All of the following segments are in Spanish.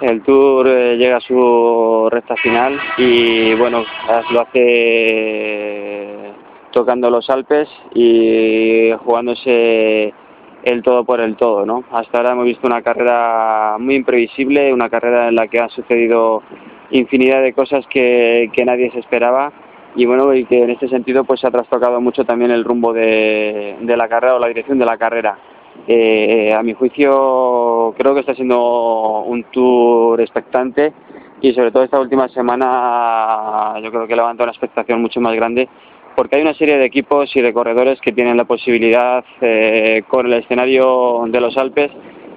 El Tour eh, llega a su recta final y bueno, lo hace tocando los Alpes y jugándose el todo por el todo, ¿no? Hasta ahora hemos visto una carrera muy imprevisible, una carrera en la que han sucedido infinidad de cosas que, nadie se esperaba y bueno, y que en este sentido pues se ha trastocado mucho también el rumbo de, la carrera o la dirección de la carrera. Eh, a mi juicio creo que está siendo un tour expectante y sobre todo esta última semana yo creo que levanta una expectación mucho más grande porque hay una serie de equipos y de corredores que tienen la posibilidad eh, con el escenario de los Alpes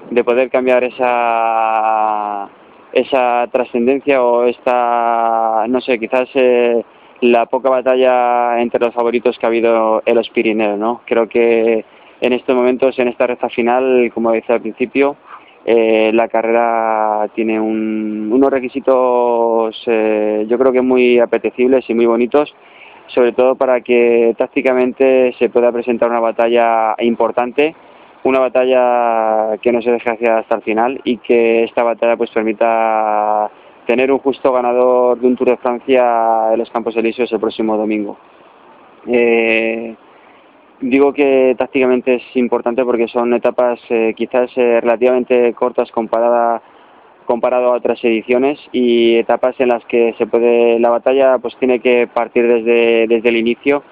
de poder cambiar esa esa trascendencia o esta no sé quizás eh, la poca batalla entre los favoritos que ha habido en los Pirineos no creo que en estos momentos en esta recta final como decía al principio eh, la carrera tiene unos requisitos yo creo que muy apetecibles y muy bonitos sobre todo para que tácticamente se pueda presentar una batalla importante, una batalla que no se deje hacia hasta el final y que esta batalla pues permita tener un justo ganador de un Tour de Francia en los Campos Elíseos el próximo domingo. Eh, digo que tácticamente es importante porque son etapas eh, quizás eh, relativamente cortas comparadas comparado a otras ediciones y etapas en las que se puede la batalla pues tiene que partir desde, desde el inicio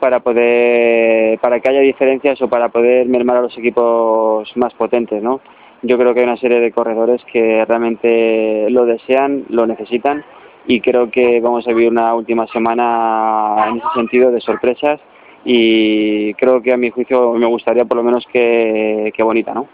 para poder para que haya diferencias o para poder mermar a los equipos más potentes no yo creo que hay una serie de corredores que realmente lo desean lo necesitan y creo que vamos a vivir una última semana en ese sentido de sorpresas y creo que a mi juicio me gustaría por lo menos que, que bonita no